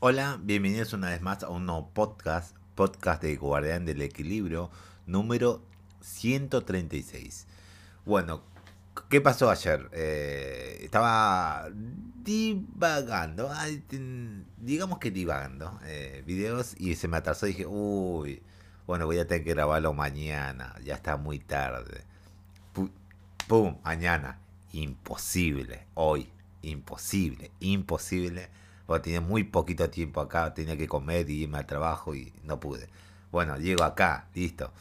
Hola, bienvenidos una vez más a un nuevo podcast, podcast de Guardián del Equilibrio, número 136. Bueno, ¿qué pasó ayer? Eh, estaba divagando, digamos que divagando, eh, videos y se me atrasó y dije, uy, bueno, voy a tener que grabarlo mañana, ya está muy tarde. Pu- Pum, mañana, imposible, hoy, imposible, imposible. Porque tenía muy poquito tiempo acá, tenía que comer y irme al trabajo y no pude. Bueno, llego acá, listo.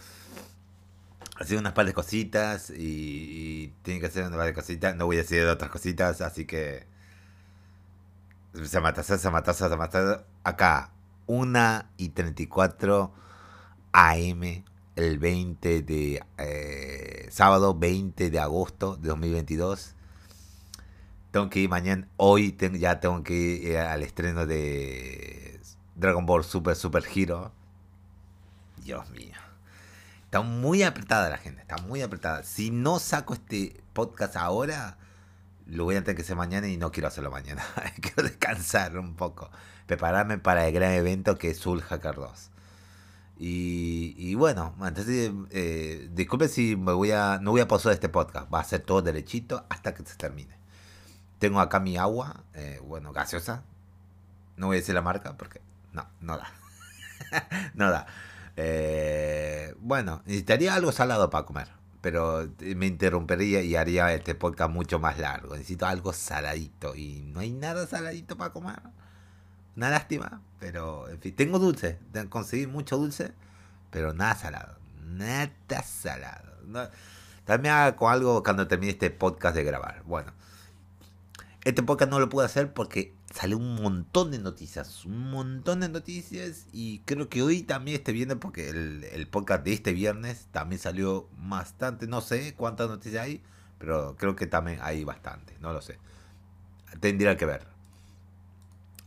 Hacía unas par de cositas y, y tenía que hacer unas par de cositas. No voy a hacer otras cositas, así que se me atrasó, se me atrasó, se me atrasó. Acá, 1 y 34 AM, el 20 de eh, sábado 20 de agosto de 2022. Tengo que ir mañana, hoy ya tengo que ir eh, al estreno de Dragon Ball Super Super Hero. Dios mío. Está muy apretada la gente, está muy apretada. Si no saco este podcast ahora, lo voy a tener que hacer mañana y no quiero hacerlo mañana. quiero descansar un poco. Prepararme para el gran evento que es Soul Hacker 2. Y, y bueno, entonces, eh, disculpen si me voy a, no voy a pausar este podcast. Va a ser todo derechito hasta que se termine. Tengo acá mi agua, eh, bueno, gaseosa. No voy a decir la marca porque no, no da. no da. Eh, bueno, necesitaría algo salado para comer, pero me interrumpiría y haría este podcast mucho más largo. Necesito algo saladito y no hay nada saladito para comer. Una lástima, pero en fin, tengo dulce, conseguí mucho dulce, pero nada salado, nada salado. No, también haga con algo cuando termine este podcast de grabar. Bueno, este podcast no lo pude hacer porque salió un montón de noticias, un montón de noticias y creo que hoy también este viernes, porque el, podcast de este viernes también salió bastante, no sé cuántas noticias hay, pero creo que también hay bastante, no lo sé. Tendría que ver.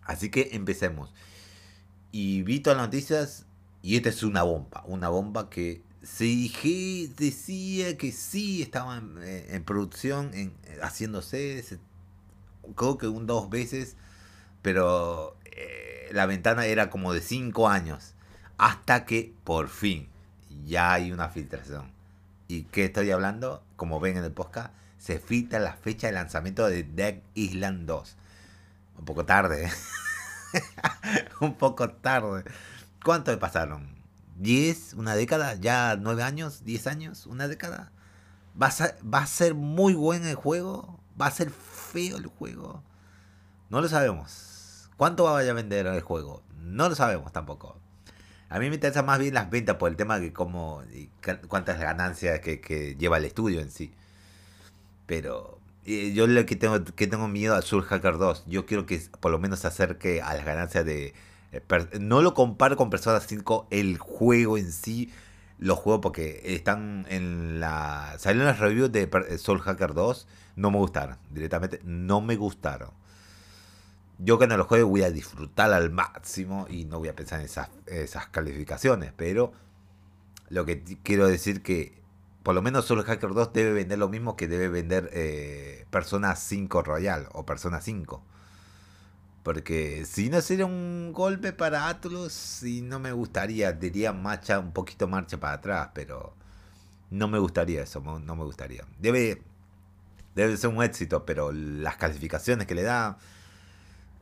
Así que empecemos. Y vi todas las noticias y esta es una bomba, una bomba que se decía que sí estaba en, producción, en, haciéndose, se- creo que un dos veces, pero eh, la ventana era como de cinco años, hasta que por fin ya hay una filtración. ¿Y qué estoy hablando? Como ven en el podcast, se filtra la fecha de lanzamiento de Dead Island 2. Un poco tarde, ¿eh? un poco tarde. ¿Cuánto le pasaron? ¿10? ¿Una década? ¿Ya nueve años? ¿10 años? ¿Una década? ¿Va a, ser, ¿Va a ser muy buen el juego? ¿Va a ser feo el juego? No lo sabemos. ¿Cuánto va a vender el juego? No lo sabemos tampoco. A mí me interesa más bien las ventas por el tema de cómo y cuántas ganancias que, lleva el estudio en sí. Pero yo lo que tengo que tengo miedo al Soul Hacker 2. Yo quiero que por lo menos se acerque a las ganancias de eh, no lo comparo con Persona 5 el juego en sí. Los juegos porque están en la salieron las reviews de eh, Soul Hacker 2, no me gustaron, directamente no me gustaron. Yo cuando los juegue voy a disfrutar al máximo y no voy a pensar en esas, calificaciones, pero lo que quiero decir que por lo menos Soul Hacker 2 debe vender lo mismo que debe vender eh, Persona 5 Royal o Persona 5. Porque si no sería un golpe para Atlus y no me gustaría, diría marcha un poquito marcha para atrás, pero no me gustaría eso, no me gustaría. Debe, debe ser un éxito, pero las calificaciones que le da,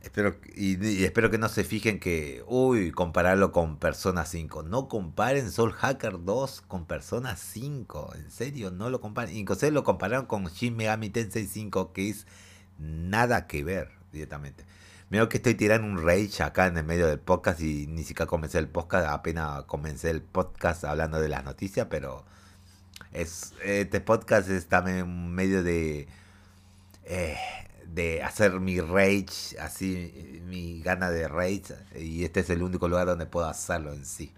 espero y, espero que no se fijen que, uy, compararlo con Persona 5. No comparen Soul Hacker 2 con Persona 5, en serio, no lo comparen. Incluso lo compararon con Shin Megami Tensei 5, que es nada que ver directamente. Veo que estoy tirando un rage acá en el medio del podcast y ni siquiera comencé el podcast, apenas comencé el podcast hablando de las noticias, pero es este podcast está en medio de eh, de hacer mi rage, así mi gana de rage y este es el único lugar donde puedo hacerlo en sí,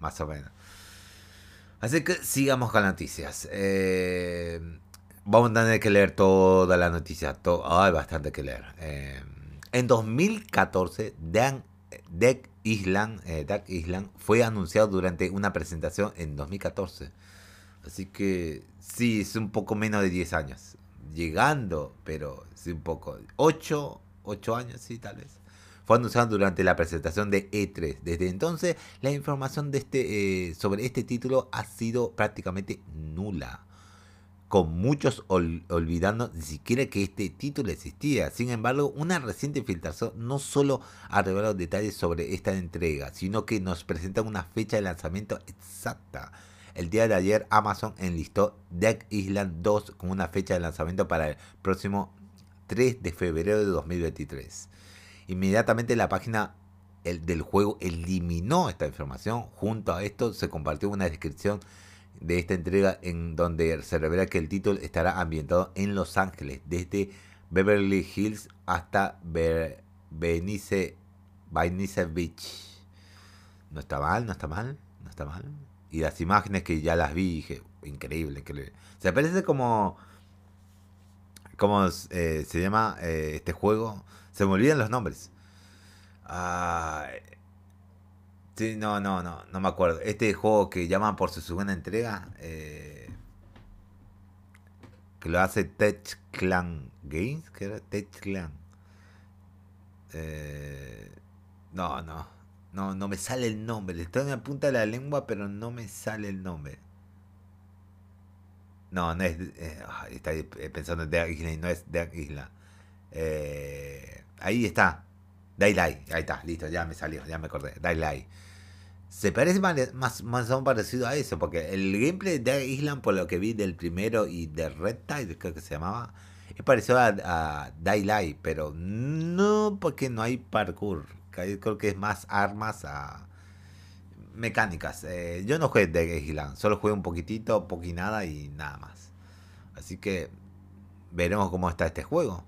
más o menos. Así que sigamos con las noticias. Eh, vamos a tener que leer toda la noticia. To hay bastante que leer. Eh, en 2014, Dan, Deck Island, eh, Dark Island fue anunciado durante una presentación en 2014. Así que sí, es un poco menos de 10 años. Llegando, pero sí un poco. 8, 8 años, sí, tal vez. fue anunciado durante la presentación de E3. Desde entonces, la información de este, eh, sobre este título ha sido prácticamente nula con muchos olvidando ni siquiera que este título existía. Sin embargo, una reciente filtración no solo ha revelado detalles sobre esta entrega, sino que nos presenta una fecha de lanzamiento exacta. El día de ayer Amazon enlistó Deck Island 2 con una fecha de lanzamiento para el próximo 3 de febrero de 2023. Inmediatamente la página del juego eliminó esta información. Junto a esto se compartió una descripción de esta entrega en donde se revela que el título estará ambientado en Los Ángeles, desde Beverly Hills hasta Venice, Beach. No está mal, no está mal, no está mal. Y las imágenes que ya las vi, dije, increíble, increíble. Se parece como... ¿Cómo eh, se llama eh, este juego? Se me olvidan los nombres. Ah, Sí, no, no, no, no me acuerdo. Este juego que llaman por su segunda entrega, eh, que lo hace Tech Clan Games, que era Tech Clan. Eh, no, no, no, no me sale el nombre. Estoy en la punta de la lengua, pero no me sale el nombre. No, no es. Eh, está pensando en Dead Island, no es Dead Island. ahí está. Daylight, ahí está, listo, ya me salió, ya me acordé. Daylight. Se parece más, más, o parecido a eso, porque el gameplay de Island, por lo que vi del primero y de Red Tide, creo que se llamaba, es parecido a, a Daylight, pero no porque no hay parkour. Creo que es más armas a mecánicas. Eh, yo no jugué de Island, solo jugué un poquitito, poquinada y nada más. Así que veremos cómo está este juego.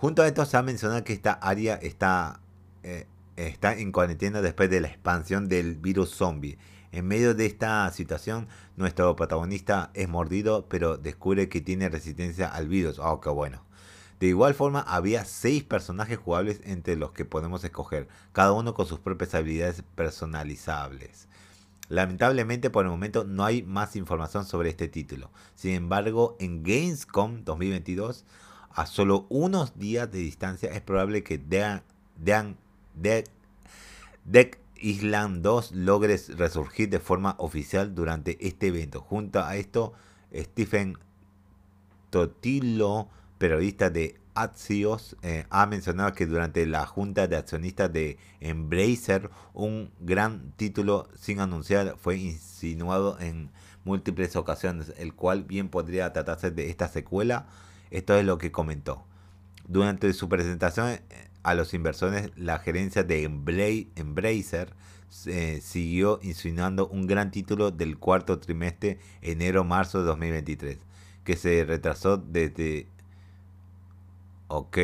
Junto a esto se ha mencionado que esta área está eh, está en cuarentena después de la expansión del virus zombie. En medio de esta situación, nuestro protagonista es mordido, pero descubre que tiene resistencia al virus. Oh, qué bueno. De igual forma, había seis personajes jugables entre los que podemos escoger, cada uno con sus propias habilidades personalizables. Lamentablemente por el momento no hay más información sobre este título. Sin embargo, en Gamescom 2022, a solo unos días de distancia, es probable que Deck, Island 2 logre resurgir de forma oficial durante este evento. Junto a esto, Stephen Totilo, periodista de Axios, eh, ha mencionado que durante la junta de accionistas de Embracer, un gran título sin anunciar fue insinuado en múltiples ocasiones, el cual bien podría tratarse de esta secuela. Esto es lo que comentó. Durante su presentación eh, a los inversores, la gerencia de Embracer eh, siguió insinuando un gran título del cuarto trimestre enero-marzo de 2023, que se retrasó desde... Ok,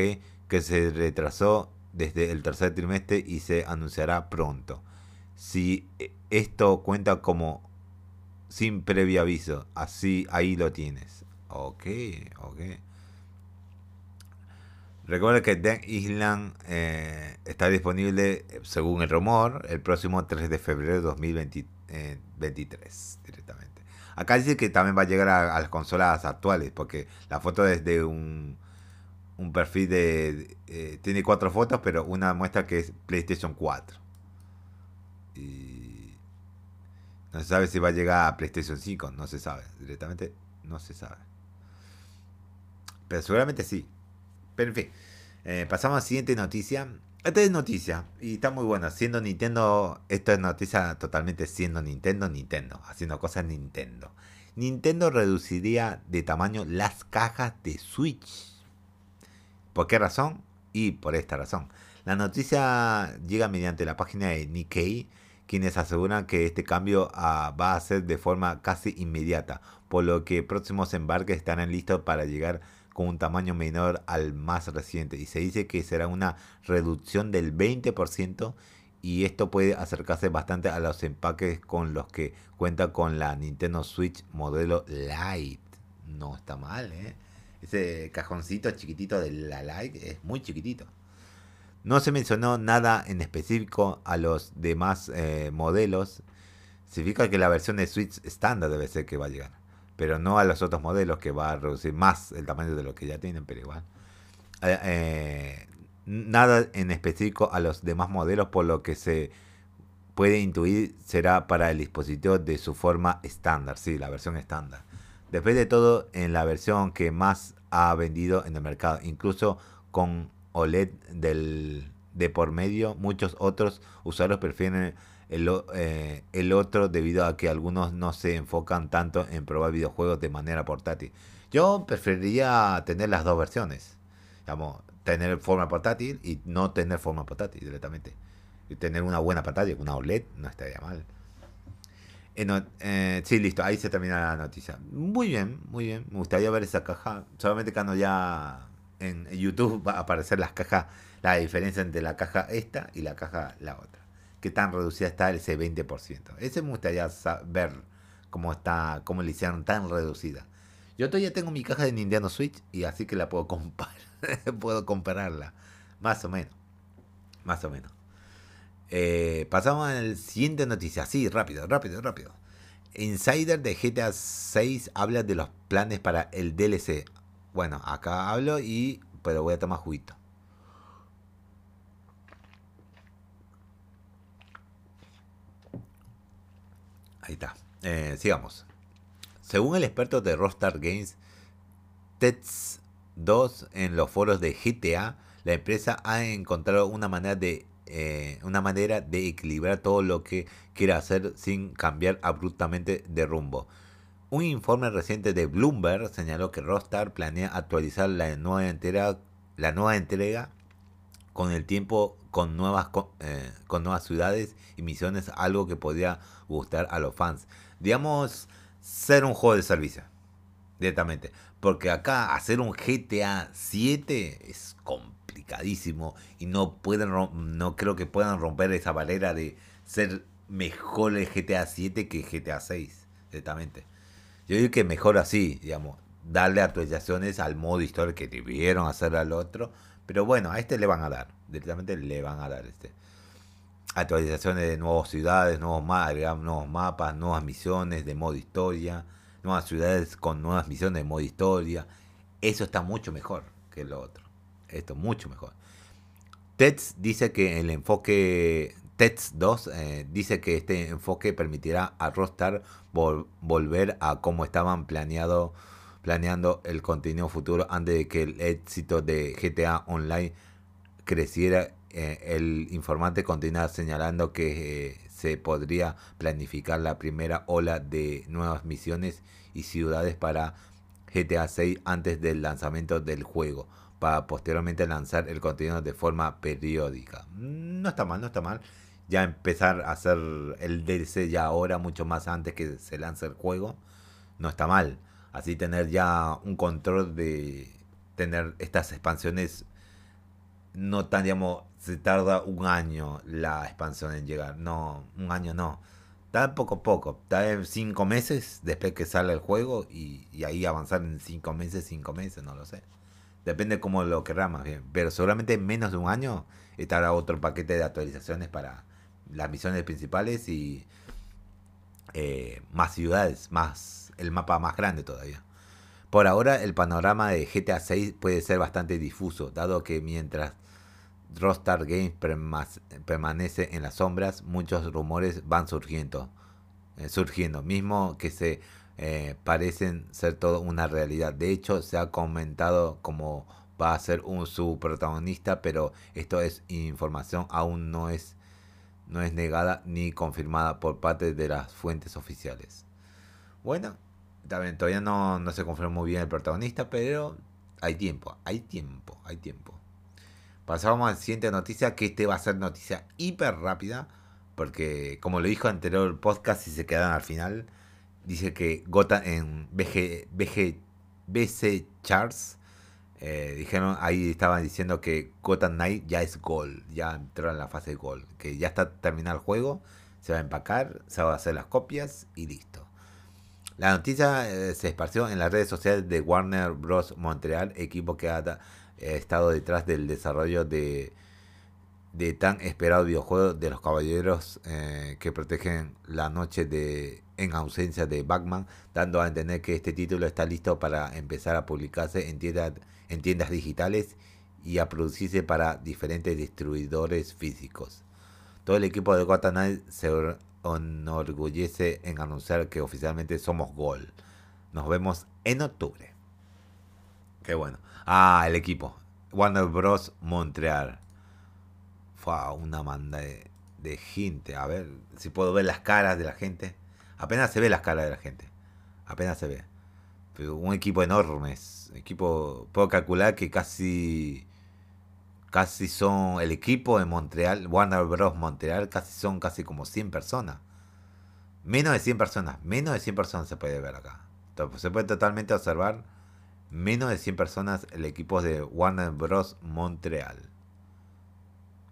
que se retrasó desde el tercer trimestre y se anunciará pronto. Si eh, esto cuenta como sin previo aviso, así ahí lo tienes. Ok, ok. Recuerda que Dead Island eh, está disponible, según el rumor, el próximo 3 de febrero de 2023 eh, directamente. Acá dice que también va a llegar a, las consolas actuales, porque la foto es de un, un perfil de... Eh, tiene cuatro fotos, pero una muestra que es PlayStation 4. Y no se sabe si va a llegar a PlayStation 5, no se sabe. Directamente no se sabe. Pero seguramente sí. Pero en fin, eh, pasamos a la siguiente noticia. Esta es noticia y está muy buena. Siendo Nintendo, esto es noticia totalmente siendo Nintendo, Nintendo, haciendo cosas Nintendo. Nintendo reduciría de tamaño las cajas de Switch. ¿Por qué razón? Y por esta razón. La noticia llega mediante la página de Nikkei, quienes aseguran que este cambio ah, va a ser de forma casi inmediata, por lo que próximos embarques estarán listos para llegar con un tamaño menor al más reciente y se dice que será una reducción del 20% y esto puede acercarse bastante a los empaques con los que cuenta con la Nintendo Switch modelo Lite. No está mal, ¿eh? Ese cajoncito chiquitito de la Lite es muy chiquitito. No se mencionó nada en específico a los demás eh, modelos. Significa que la versión de Switch estándar debe ser que va a llegar pero no a los otros modelos que va a reducir más el tamaño de lo que ya tienen, pero igual. Eh, eh, nada en específico a los demás modelos, por lo que se puede intuir será para el dispositivo de su forma estándar, sí, la versión estándar. Después de todo, en la versión que más ha vendido en el mercado, incluso con OLED del, de por medio, muchos otros usuarios prefieren el, eh, el otro debido a que algunos no se enfocan tanto en probar videojuegos de manera portátil. Yo preferiría tener las dos versiones. Digamos, tener forma portátil y no tener forma portátil directamente. Y tener una buena pantalla, una OLED, no estaría mal. Eh, eh, sí, listo, ahí se termina la noticia. Muy bien, muy bien. Me gustaría ver esa caja. Solamente cuando ya en YouTube va a aparecer las cajas, la diferencia entre la caja esta y la caja la otra. Qué tan reducida está ese 20%. Ese me gustaría ver cómo está, cómo le hicieron tan reducida. Yo todavía tengo mi caja de Nintendo Switch y así que la puedo comprar. puedo compararla. Más o menos. Más o menos. Eh, pasamos a la siguiente noticia. Sí, rápido, rápido, rápido. Insider de GTA 6 habla de los planes para el DLC. Bueno, acá hablo y pero voy a tomar juguito. Ahí está. Eh, sigamos. Según el experto de Rockstar Games, Tets 2 en los foros de GTA, la empresa ha encontrado una manera de eh, una manera de equilibrar todo lo que quiere hacer sin cambiar abruptamente de rumbo. Un informe reciente de Bloomberg señaló que Rockstar planea actualizar la nueva entrega, la nueva entrega con el tiempo con nuevas, eh, con nuevas ciudades y misiones, algo que podría gustar a los fans. Digamos, ser un juego de servicio, directamente. Porque acá hacer un GTA 7 es complicadísimo y no pueden no creo que puedan romper esa barrera de ser mejor el GTA 7 que GTA 6, directamente. Yo digo que mejor así, digamos, darle actualizaciones al modo historia que debieron hacer al otro, pero bueno, a este le van a dar, directamente le van a dar este actualizaciones de nuevas ciudades, nuevos, nuevos mapas, nuevas misiones de modo historia nuevas ciudades con nuevas misiones de modo historia. Eso está mucho mejor que lo otro. Esto mucho mejor. TEDS dice que el enfoque TEDS 2 eh, dice que este enfoque permitirá a Rockstar volver a cómo estaban planeado, planeando el contenido futuro antes de que el éxito de GTA Online creciera. Eh, el informante continúa señalando que eh, se podría planificar la primera ola de nuevas misiones y ciudades para GTA 6 antes del lanzamiento del juego, para posteriormente lanzar el contenido de forma periódica. No está mal, no está mal. Ya empezar a hacer el DLC ya ahora, mucho más antes que se lance el juego, no está mal. Así tener ya un control de tener estas expansiones no tan, digamos, se tarda un año la expansión en llegar. No, un año no. Está poco a poco. En cinco meses después que sale el juego y, ahí avanzar en cinco meses, cinco meses, no lo sé. Depende cómo lo queramos bien. Pero seguramente en menos de un año estará otro paquete de actualizaciones para las misiones principales y eh, más ciudades, más el mapa más grande todavía. Por ahora el panorama de GTA 6 puede ser bastante difuso, dado que mientras Rockstar Games permanece en las sombras, muchos rumores van surgiendo, eh, surgiendo, mismo que se eh, parecen ser todo una realidad. De hecho, se ha comentado como va a ser un su protagonista, pero esto es información aún no es no es negada ni confirmada por parte de las fuentes oficiales. Bueno, también todavía no, no se confirmó muy bien el protagonista, pero hay tiempo, hay tiempo, hay tiempo. Pasamos a la siguiente noticia, que este va a ser noticia hiper rápida, porque como lo dijo anterior podcast, y se quedan al final, dice que Gotham en BG, BG, BC Charts, eh, dijeron, ahí estaban diciendo que Gotham Knight ya es gol, ya entró en la fase de gol, que ya está terminado el juego, se va a empacar, se va a hacer las copias y listo. La noticia eh, se esparció en las redes sociales de Warner Bros. Montreal, equipo que ha he estado detrás del desarrollo de, de tan esperado videojuego de los caballeros eh, que protegen la noche de en ausencia de Batman, dando a entender que este título está listo para empezar a publicarse en tiendas, en tiendas digitales y a producirse para diferentes distribuidores físicos. Todo el equipo de Gotham se enorgullece en anunciar que oficialmente somos Gol. Nos vemos en octubre. Qué bueno. Ah, el equipo. Warner Bros. Montreal. Fue una manda de, de gente. A ver si puedo ver las caras de la gente. Apenas se ve las caras de la gente. Apenas se ve. Pero un equipo enorme. Equipo, puedo calcular que casi casi son el equipo de Montreal, Warner Bros. Montreal, casi son casi como 100 personas. Menos de 100 personas, menos de 100 personas se puede ver acá. se puede totalmente observar menos de 100 personas el equipo de Warner Bros. Montreal.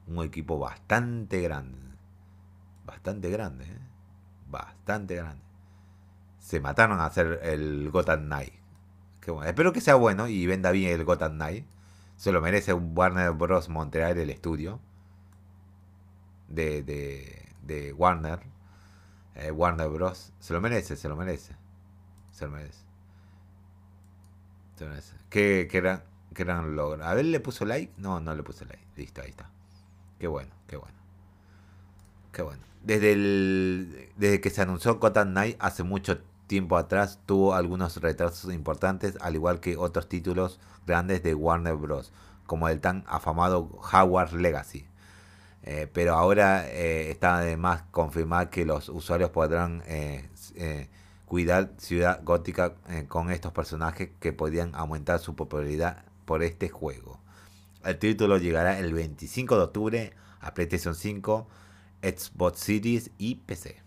Un equipo bastante grande. Bastante grande, ¿eh? Bastante grande. Se mataron a hacer el Gotham Knight. Espero que sea bueno y venda bien el Gotham Knight. Se lo merece un Warner Bros. Montreal, el estudio de, de, Warner. Eh, Warner Bros. Se lo merece, se lo merece. Se lo merece. Se lo merece. ¿Qué, qué, gran, logro. A ver, ¿le puso like? No, no le puso like. Listo, ahí está. Qué bueno, qué bueno. Qué bueno. Desde, el, desde que se anunció Gotham Knight hace mucho tiempo atrás tuvo algunos retrasos importantes, al igual que otros títulos grandes de Warner Bros., como el tan afamado Howard Legacy. Eh, pero ahora eh, está además confirmar que los usuarios podrán eh, cuidar Ciudad Gótica con estos personajes que podrían aumentar su popularidad por este juego. El título llegará el 25 de octubre a PlayStation 5, Xbox Series y PC.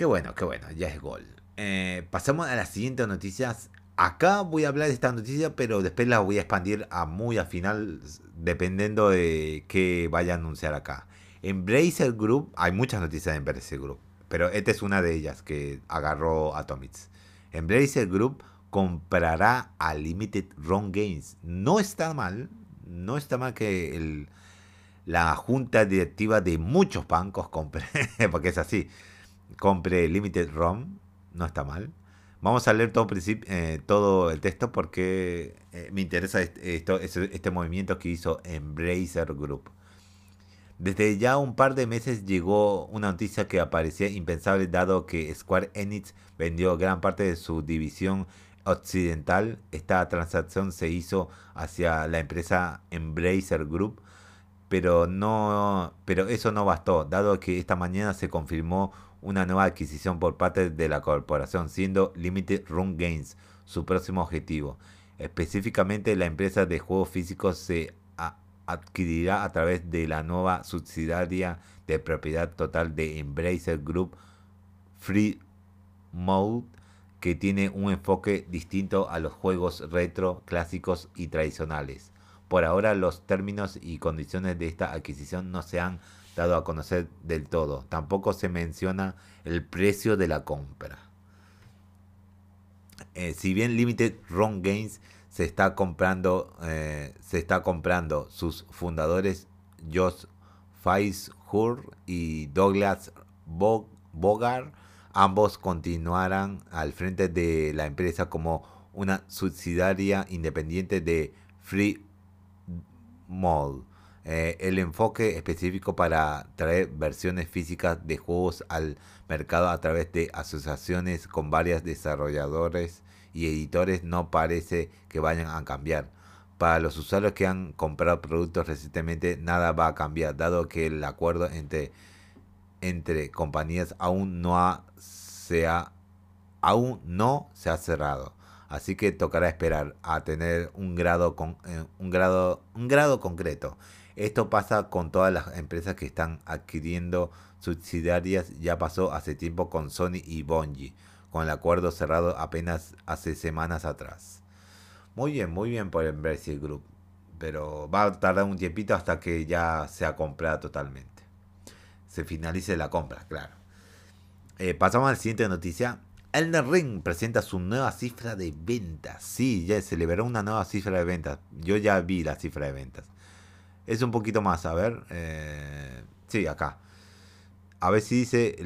Qué bueno, qué bueno, ya es gol. pasamos a las siguientes noticias Acá voy a hablar de esta noticia, pero después la voy a expandir a muy al final, dependiendo de qué vaya a anunciar acá. Embracer Group, hay muchas noticias de Embracer Group, pero esta es una de ellas que agarró Atomics. Embracer Group comprará a Limited Run Games. No está mal, no está mal que la junta directiva de muchos bancos compre, porque es así, compre Limited Run, no está mal. Vamos a leer todo, eh, todo el texto porque eh, me interesa este, este, movimiento que hizo Embracer Group. Desde ya un par de meses llegó una noticia que aparecía impensable dado que Square Enix vendió gran parte de su división occidental. Esta transacción se hizo hacia la empresa Embracer Group, pero no, pero eso no bastó, dado que esta mañana se confirmó una nueva adquisición por parte de la corporación, siendo Limited Run Games su próximo objetivo. Específicamente, la empresa de juegos físicos se adquirirá a través de la nueva subsidiaria de propiedad total de Embracer Group Free Mode, que tiene un enfoque distinto a los juegos retro, clásicos y tradicionales. Por ahora, los términos y condiciones de esta adquisición no se han dado a conocer del todo. Tampoco se menciona el precio de la compra. Eh, si bien Limited Run Games se está comprando, eh, se está comprando sus fundadores Josh Faishur y Douglas Bogart, ambos continuarán al frente de la empresa como una subsidiaria independiente de Free Mall. Eh, el enfoque específico para traer versiones físicas de juegos al mercado a través de asociaciones con varios desarrolladores y editores no parece que vayan a cambiar. Para los usuarios que han comprado productos recientemente, nada va a cambiar, dado que el acuerdo entre, entre compañías aún no, se ha, aún no se ha cerrado. Así que tocará esperar a tener un grado, con, eh, un grado, un grado concreto. Esto pasa con todas las empresas que están adquiriendo subsidiarias. Ya pasó hace tiempo con Sony y Bungie, con el acuerdo cerrado apenas hace semanas atrás. Muy bien, muy bien por Embracer Group. Pero va a tardar un tiempito hasta que ya sea comprada totalmente. Se finalice la compra, claro. Eh, pasamos a la siguiente noticia. Elden Ring presenta su nueva cifra de ventas. Sí, ya se liberó una nueva cifra de ventas. Yo ya vi la cifra de ventas. Es un poquito más, a ver. Eh, sí, acá. A ver si dice,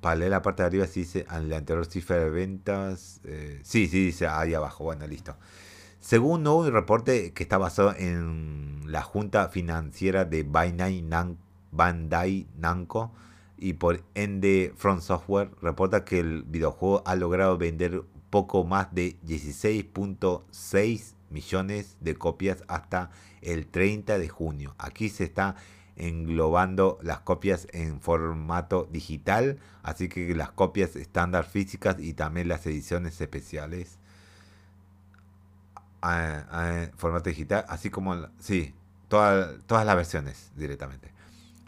para leer la parte de arriba, si dice la anterior cifra de ventas. Eh, sí, sí, dice ahí abajo. Bueno, listo. Según un nuevo reporte que está basado en la junta financiera de Bandai Namco y por Ende Front Software, reporta que el videojuego ha logrado vender poco más de 16.6 millones de copias hasta el 30 de junio. Aquí se está englobando las copias en formato digital, así que las copias estándar físicas y también las ediciones especiales en formato digital, así como, sí, todas las versiones directamente.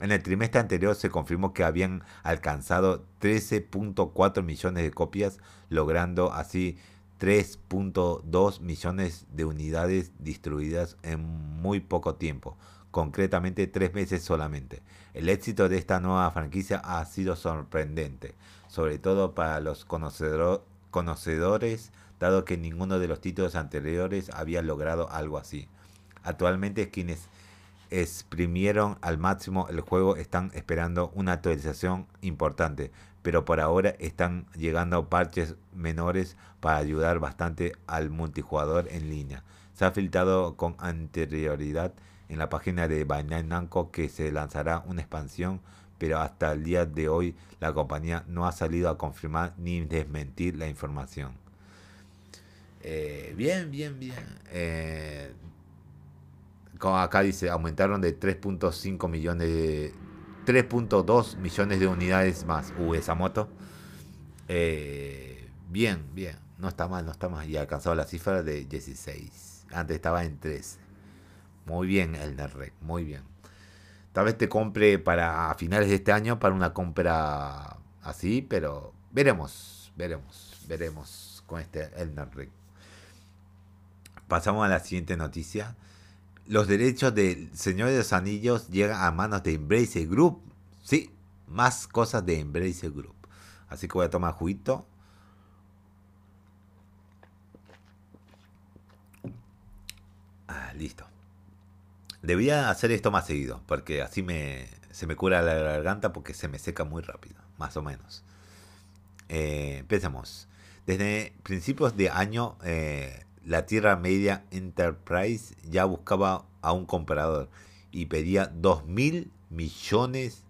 En el trimestre anterior se confirmó que habían alcanzado 13.4 millones de copias, logrando así 3.2 millones de unidades distribuidas en muy poco tiempo, concretamente tres meses solamente. El éxito de esta nueva franquicia ha sido sorprendente, sobre todo para los conocedores, dado que ninguno de los títulos anteriores había logrado algo así. Actualmente quienes exprimieron al máximo el juego están esperando una actualización importante, pero por ahora están llegando parches menores para ayudar bastante al multijugador en línea. Se ha filtrado con anterioridad en la página de Bandai Namco que se lanzará una expansión, pero hasta el día de hoy la compañía no ha salido a confirmar ni desmentir la información. Eh, bien, bien, bien. Eh, acá dice, aumentaron de 3.5 millones de 3.2 millones de unidades más. Uh, esa moto. Eh, bien, bien. No está mal, no está mal. Y ha alcanzado la cifra de 16. Antes estaba en 13. Muy bien el NERREC, muy bien. Tal vez te compre para finales de este año para una compra así, pero veremos, veremos, veremos con este el NERREC. Pasamos a la siguiente noticia los derechos del Señor de los Anillos llegan a manos de Embrace Group. Sí, más cosas de Embrace Group. Así que voy a tomar juguito. Ah, listo. Debía hacer esto más seguido, porque así me, se me cura la garganta porque se me seca muy rápido, más o menos. Eh, empecemos. Desde principios de año, eh, la Tierra Media Enterprise ya buscaba a un comprador y pedía 2 mil millones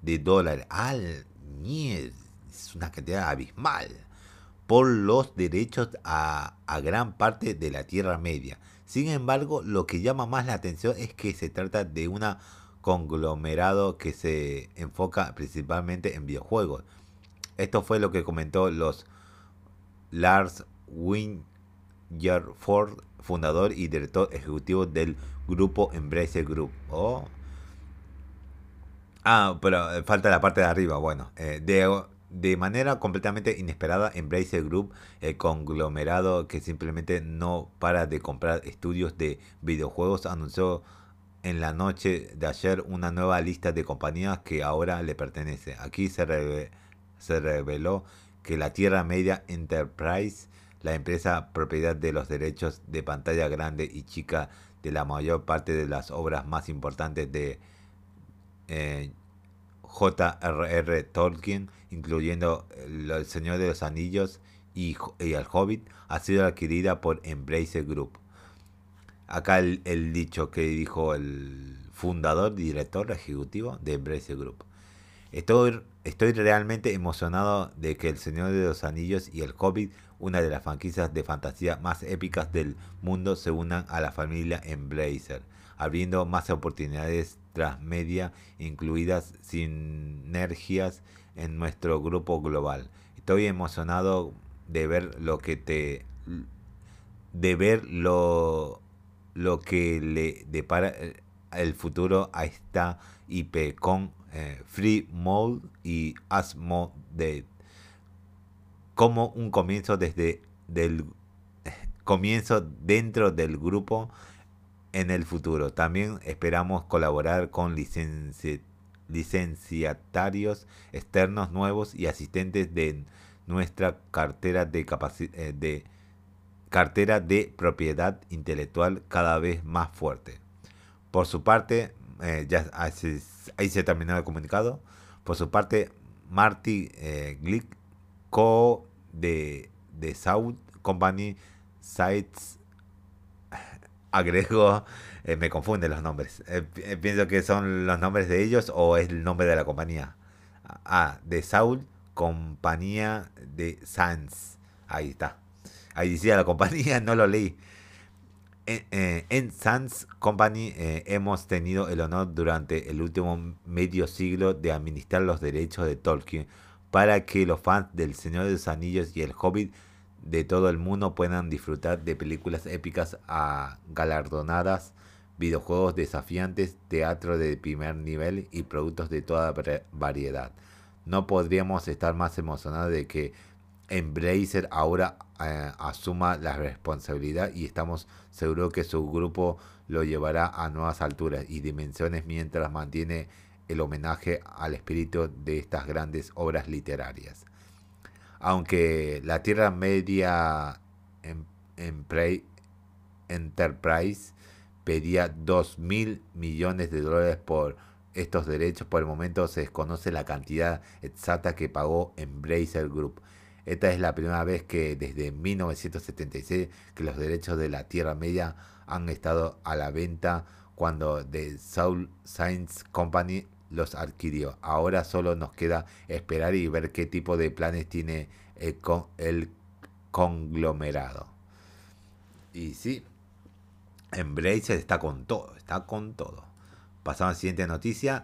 de dólares. ¡Al mierda! Es una cantidad abismal. Por los derechos a, gran parte de la Tierra Media. Sin embargo, lo que llama más la atención es que se trata de un conglomerado que se enfoca principalmente en videojuegos. Esto fue lo que comentó los Lars Wing Ford, fundador y director ejecutivo del grupo Embrace Group. Oh. Ah, pero eh, falta la parte de arriba. Bueno, eh, de, de, manera completamente inesperada, Embrace Group, el conglomerado que simplemente no para de comprar estudios de videojuegos, anunció en la noche de ayer una nueva lista de compañías que ahora le pertenece. Aquí se, se reveló que la Tierra Media Enterprise la empresa propiedad de los derechos de pantalla grande y chica de la mayor parte de las obras más importantes de eh, J.R.R. Tolkien, incluyendo El Señor de los Anillos y, El Hobbit, ha sido adquirida por Embrace Group. Acá el, dicho que dijo el fundador director ejecutivo de Embrace Group. Estoy, estoy realmente emocionado de que El Señor de los Anillos y El Hobbit una de las franquicias de fantasía más épicas del mundo, se unan a la familia Embracer, abriendo más oportunidades transmedia, incluidas sinergias en nuestro grupo global. Estoy emocionado de ver lo que te de ver lo, lo que le depara el futuro a esta IP con eh, Free Mode y Asmodee como un comienzo desde del comienzo dentro del grupo en el futuro. También esperamos colaborar con licenciatarios externos nuevos y asistentes de nuestra cartera de, eh, de cartera de propiedad intelectual cada vez más fuerte. Por su parte, eh, ya ahí se terminó el comunicado. Por su parte, Marty eh, Glick, co de, South Company Sites agregó, eh, me confunden los nombres. Eh, pienso que son los nombres de ellos o es el nombre de la compañía. Ah, de Saul, compañía de Sans. Ahí está. Ahí decía la compañía, no lo leí. En, Sans Company hemos tenido el honor durante el último medio siglo de administrar los derechos de Tolkien para que los fans del Señor de los Anillos y el Hobbit de todo el mundo puedan disfrutar de películas épicas a galardonadas, videojuegos desafiantes, teatro de primer nivel y productos de toda variedad. No podríamos estar más emocionados de que Embracer ahora eh, asuma la responsabilidad y estamos seguros que su grupo lo llevará a nuevas alturas y dimensiones mientras mantiene el homenaje al espíritu de estas grandes obras literarias. Aunque la Tierra Media en, Enterprise pedía 2 mil millones de dólares por estos derechos, por el momento se desconoce la cantidad exacta que pagó Embracer Group. Esta es la primera vez que desde 1976 que los derechos de la Tierra Media han estado a la venta cuando The Soul Science Company los adquirió. Ahora solo nos queda esperar y ver qué tipo de planes tiene el, con, el conglomerado. Y sí, Embracer está con todo, está con todo. Pasamos a la siguiente noticia.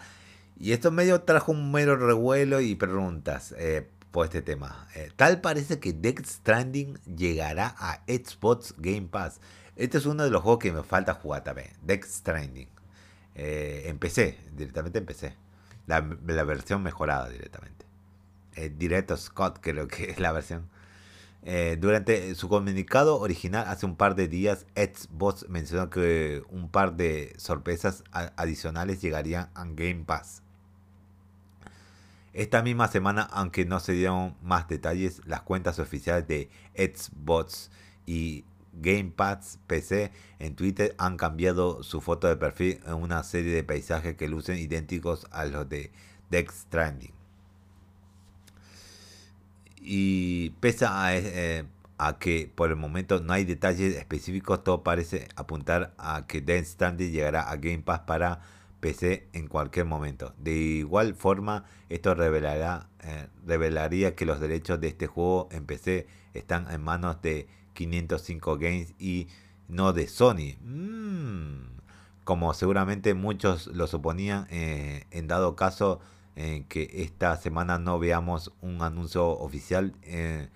Y esto medio trajo un mero revuelo y preguntas eh, por este tema. Eh, tal parece que Death Stranding llegará a Xbox Game Pass. Este es uno de los juegos que me falta jugar también. Death Stranding. Eh, empecé, directamente empecé. La, la versión mejorada directamente. Eh, Directo Scott creo que es la versión. Eh, durante su comunicado original hace un par de días, Xbox mencionó que un par de sorpresas adicionales llegarían a Game Pass. Esta misma semana, aunque no se dieron más detalles, las cuentas oficiales de Xbox y Game Pass PC en Twitter han cambiado su foto de perfil en una serie de paisajes que lucen idénticos a los de Dex Stranding. Y pese eh, a, que por el momento no hay detalles específicos, todo parece apuntar a que Death Stranding llegará a Game Pass para PC en cualquier momento. De igual forma, esto revelará, eh, revelaría que los derechos de este juego en PC están en manos de 505 Games y no de Sony. Mm. como seguramente muchos lo suponían, eh, en dado caso eh, que esta semana no veamos un anuncio oficial, eh,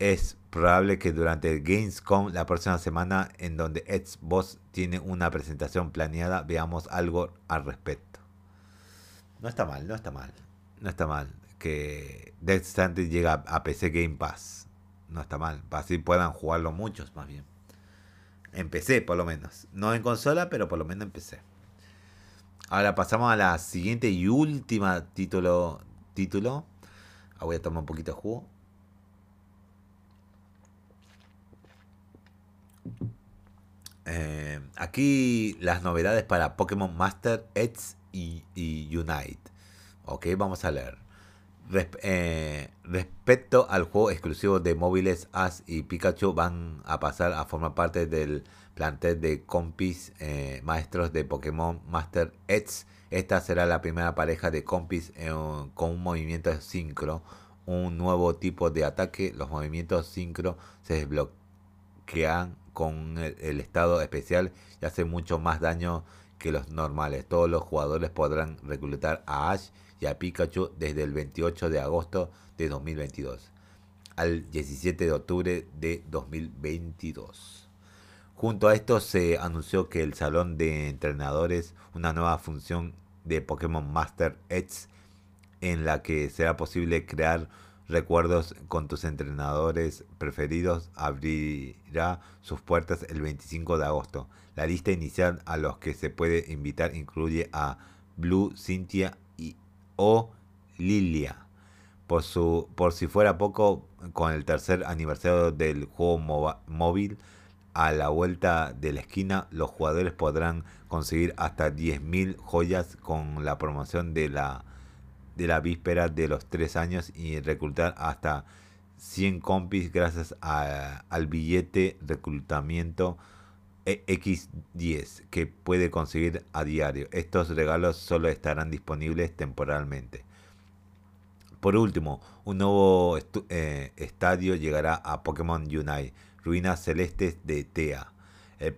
es probable que durante Gamescom la próxima semana, en donde Xbox tiene una presentación planeada, veamos algo al respecto. No está mal, no está mal, no está mal que Death Stranding llega a PC Game Pass no está mal. Así puedan jugarlo muchos más bien. Empecé por lo menos. No en consola, pero por lo menos empecé. Ahora pasamos a la siguiente y última título. título. Ah, voy a tomar un poquito de jugo. Eh, aquí las novedades para Pokémon Master X y, y Unite. Ok, vamos a leer. Eh, respecto al juego exclusivo de móviles, Ash y Pikachu van a pasar a formar parte del plantel de compis eh, maestros de Pokémon Master X. Esta será la primera pareja de compis eh, con un movimiento sincro, un nuevo tipo de ataque. Los movimientos sincro se desbloquean con el estado especial y hacen mucho más daño que los normales. Todos los jugadores podrán reclutar a Ash y a Pikachu desde el 28 de agosto de 2022 al 17 de octubre de 2022. Junto a esto se anunció que el salón de entrenadores, una nueva función de Pokémon Master X en la que será posible crear recuerdos con tus entrenadores preferidos, abrirá sus puertas el 25 de agosto. La lista inicial a los que se puede invitar incluye a Blue, Cynthia o Lilia. Por, su, por si fuera poco, con el tercer aniversario del juego móvil, a la vuelta de la esquina, los jugadores podrán conseguir hasta 10.000 joyas con la promoción de la, de la víspera de los 3 años y reclutar hasta 100 compis gracias al billete reclutamiento X10 que puede conseguir a diario. Estos regalos solo estarán disponibles temporalmente. Por último, un nuevo eh, estadio llegará a Pokémon Unite, Ruinas Celestes de Tea. El,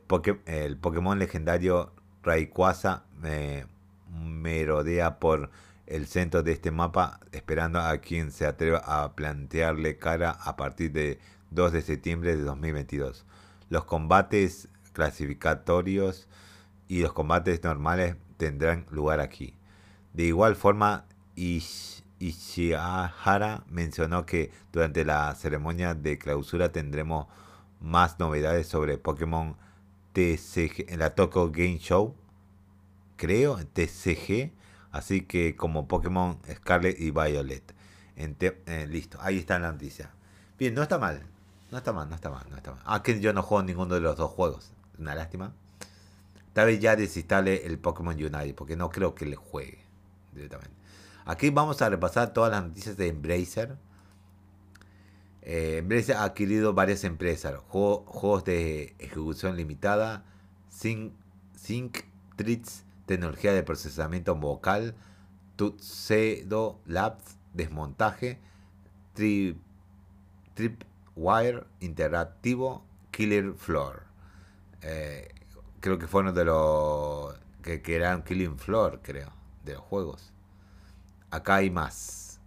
Pokémon legendario Rayquaza eh, merodea por el centro de este mapa esperando a quien se atreva a plantearle cara a partir de 2 de septiembre de 2022. Los combates clasificatorios y los combates normales tendrán lugar aquí. De igual forma, Ishihara mencionó que durante la ceremonia de clausura tendremos más novedades sobre Pokémon TCG en la Tokyo Game Show, creo, TCG, así que como Pokémon Scarlet y Violet. Eh, listo, ahí está la noticia. Bien, no está mal, no está mal, no está mal, no está mal. Ah, que yo no juego ninguno de los dos juegos, una lástima. Tal vez ya desinstale el Pokémon Unite, porque no creo que le juegue directamente. Aquí vamos a repasar todas las noticias de Embracer. Eh, Embracer ha adquirido varias empresas, juegos de ejecución limitada, Sync, Sync Treats, tecnología de procesamiento vocal, Tuxedo Labs, desmontaje, Tripwire interactivo, Killer Floor. Creo que fueron de los que, que eran Killing Floor, creo, de los juegos. Acá hay más.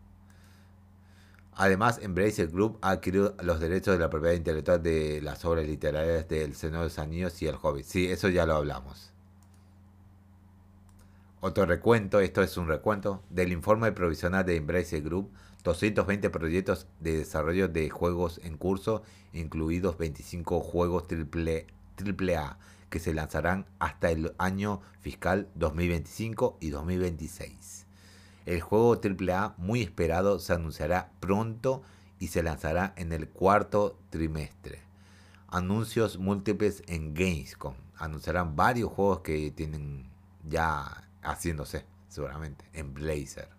Además, Embracer Group ha adquirido los derechos de la propiedad intelectual de las obras literarias del Señor de los Anillos y El Hobbit. Sí, eso ya lo hablamos. Otro recuento, esto es un recuento, del informe provisional de Embracer Group, 220 proyectos de desarrollo de juegos en curso, incluidos 25 juegos AAA, que se lanzarán hasta el año fiscal 2025 y 2026. El juego AAA muy esperado se anunciará pronto y se lanzará en el cuarto trimestre. Anuncios múltiples en Gamescom. Anunciarán varios juegos que tienen ya haciéndose, seguramente, en Blazer.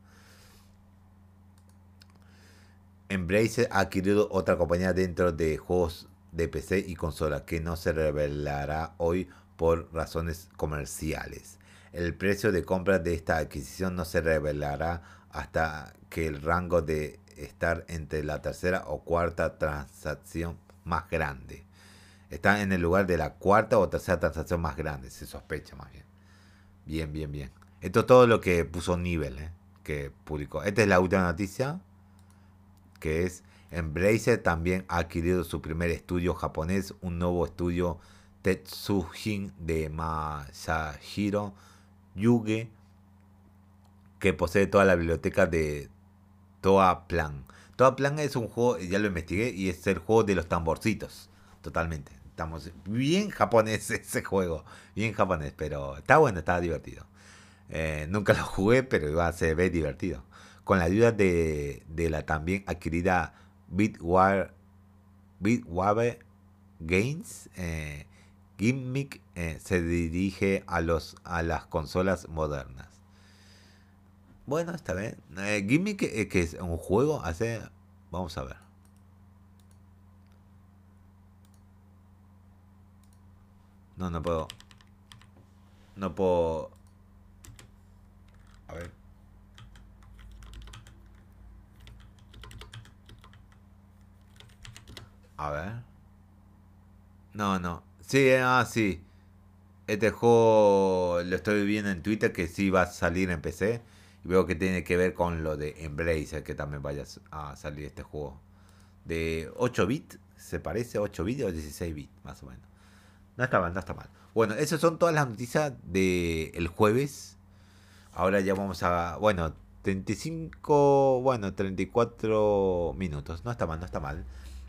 Embracer ha adquirido otra compañía dentro de juegos de PC y consola que no se revelará hoy por razones comerciales. El precio de compra de esta adquisición no se revelará hasta que el rango de estar entre la tercera o cuarta transacción más grande. Está en el lugar de la cuarta o tercera transacción más grande, se sospecha más bien. Bien, bien, bien. Esto es todo lo que puso Nivel, ¿eh? que publicó. Esta es la última noticia, que es Embracer también ha adquirido su primer estudio japonés, un nuevo estudio Tetsujin de Masahiro Yuge, que posee toda la biblioteca de Toa Plan. Toa Plan es un juego, ya lo investigué, y es el juego de los tamborcitos. Totalmente. Estamos bien japonés ese juego. Bien japonés, pero está bueno, está divertido. Eh, nunca lo jugué, pero igual se ve divertido. Con la ayuda de, la también adquirida Bitware, Bitwave Games, eh, Gimmick eh, se dirige a, los, a las consolas modernas. Bueno, está bien. Eh, Gimmick eh, que es un juego, hace... Vamos a ver. No, no puedo. No puedo... A ver. A ver. No, no. Sí, ah, sí. Este juego lo estoy viendo en Twitter que sí va a salir en PC. Y veo que tiene que ver con lo de Embracer, que también vaya a salir este juego. De 8 bits, se parece, 8 bits o 16 bits, más o menos. No está mal, no está mal. Bueno, esas son todas las noticias del jueves. Ahora ya vamos a. Bueno, 35. Bueno, 34 minutos. No está mal, no está mal.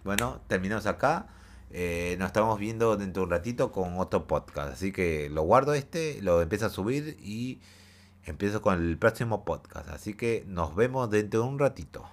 Bueno, terminamos acá. Eh, nos estamos viendo dentro de un ratito con otro podcast. Así que lo guardo este, lo empiezo a subir y empiezo con el próximo podcast. Así que nos vemos dentro de un ratito.